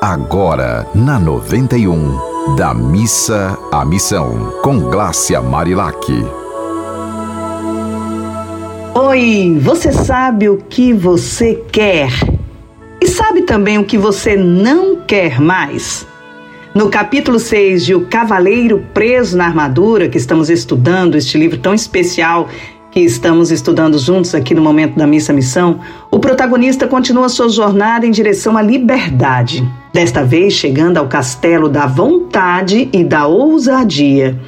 Agora, na 91, da missa à missão, com Glácia Marilac. Oi, você sabe o que você quer? E sabe também o que você não quer mais? No capítulo 6 de O Cavaleiro Preso na Armadura, que estamos estudando, este livro tão especial que estamos estudando juntos aqui no momento da Missa Missão, o protagonista continua sua jornada em direção à liberdade. Desta vez chegando ao castelo da vontade e da ousadia.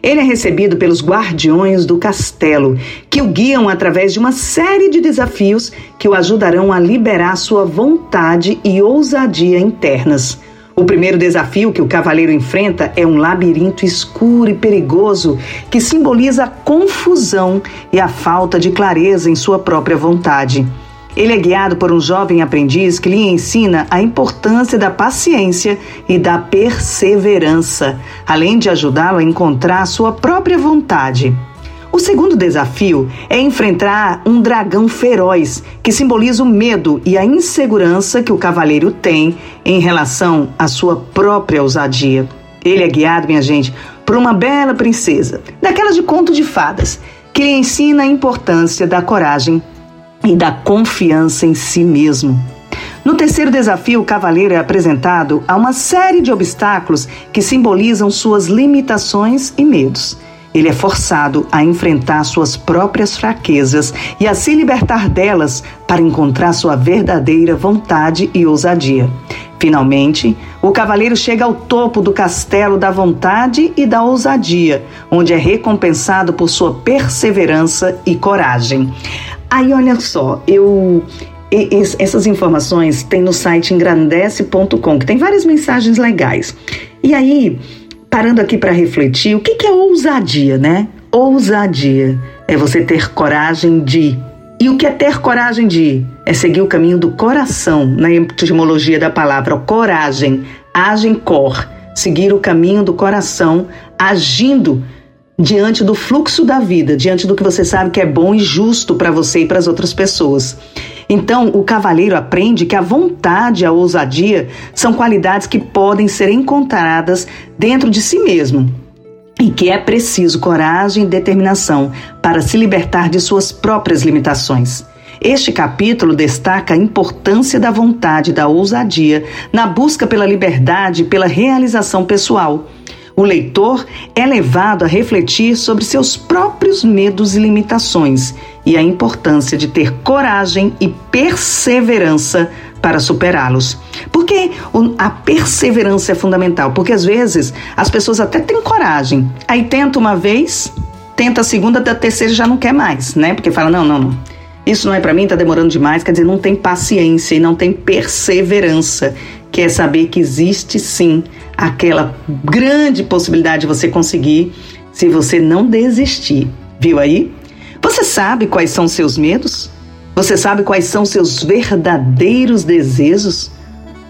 Ele é recebido pelos guardiões do castelo, que o guiam através de uma série de desafios que o ajudarão a liberar sua vontade e ousadia internas. O primeiro desafio que o cavaleiro enfrenta é um labirinto escuro e perigoso que simboliza a confusão e a falta de clareza em sua própria vontade. Ele é guiado por um jovem aprendiz que lhe ensina a importância da paciência e da perseverança, além de ajudá-lo a encontrar sua própria vontade. O segundo desafio é enfrentar um dragão feroz, que simboliza o medo e a insegurança que o cavaleiro tem em relação à sua própria ousadia. Ele é guiado, minha gente, por uma bela princesa, daquelas de conto de fadas, que lhe ensina a importância da coragem e da confiança em si mesmo. No terceiro desafio, o cavaleiro é apresentado a uma série de obstáculos que simbolizam suas limitações e medos. Ele é forçado a enfrentar suas próprias fraquezas e a se libertar delas para encontrar sua verdadeira vontade e ousadia. Finalmente, o cavaleiro chega ao topo do castelo da vontade e da ousadia, onde é recompensado por sua perseverança e coragem. Aí, olha só, eu essas informações tem no site engrandece.com, que tem várias mensagens legais. E aí, parando aqui para refletir, o que, que é ousadia, né? Ousadia é você ter coragem de. E o que é ter coragem de? É seguir o caminho do coração, na etimologia da palavra coragem, agem cor, seguir o caminho do coração, agindo diante do fluxo da vida, diante do que você sabe que é bom e justo para você e para as outras pessoas. Então, o cavaleiro aprende que a vontade e a ousadia são qualidades que podem ser encontradas dentro de si mesmo e que é preciso coragem e determinação para se libertar de suas próprias limitações. Este capítulo destaca a importância da vontade e da ousadia na busca pela liberdade e pela realização pessoal. O leitor é levado a refletir sobre seus próprios medos e limitações e a importância de ter coragem e perseverança para superá-los. Porque a perseverança é fundamental, porque às vezes as pessoas até têm coragem, aí tenta uma vez, tenta a segunda, da terceira já não quer mais, né? Porque fala: não, não, não. Isso não é para mim, tá demorando demais, quer dizer, não tem paciência e não tem perseverança. Quer saber que existe sim aquela grande possibilidade de você conseguir se você não desistir. Viu aí? Você sabe quais são seus medos? Você sabe quais são seus verdadeiros desejos?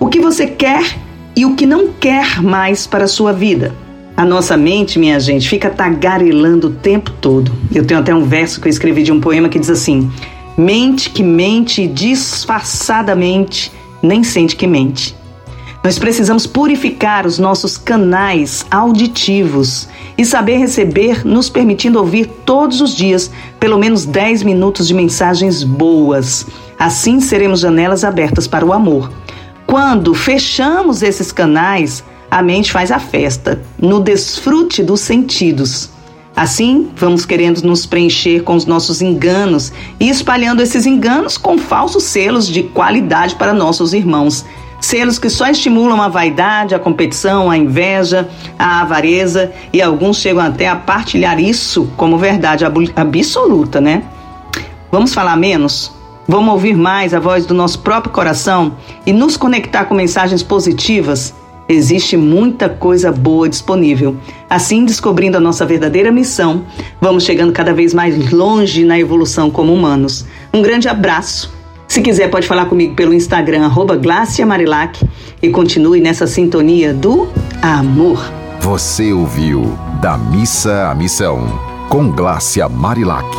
O que você quer e o que não quer mais para a sua vida? A nossa mente, minha gente, fica tagarelando o tempo todo. Eu tenho até um verso que eu escrevi de um poema que diz assim: Mente que mente disfarçadamente, nem sente que mente. Nós precisamos purificar os nossos canais auditivos e saber receber, nos permitindo ouvir todos os dias pelo menos 10 minutos de mensagens boas. Assim seremos janelas abertas para o amor. Quando fechamos esses canais, a mente faz a festa, no desfrute dos sentidos. Assim, vamos querendo nos preencher com os nossos enganos e espalhando esses enganos com falsos selos de qualidade para nossos irmãos selos que só estimulam a vaidade, a competição, a inveja, a avareza e alguns chegam até a partilhar isso como verdade absoluta, né? Vamos falar menos? Vamos ouvir mais a voz do nosso próprio coração e nos conectar com mensagens positivas? Existe muita coisa boa disponível. Assim, descobrindo a nossa verdadeira missão, vamos chegando cada vez mais longe na evolução como humanos. Um grande abraço se quiser, pode falar comigo pelo Instagram, arroba Marilac, e continue nessa sintonia do amor. Você ouviu Da Missa à Missão, com Glácia Marilac.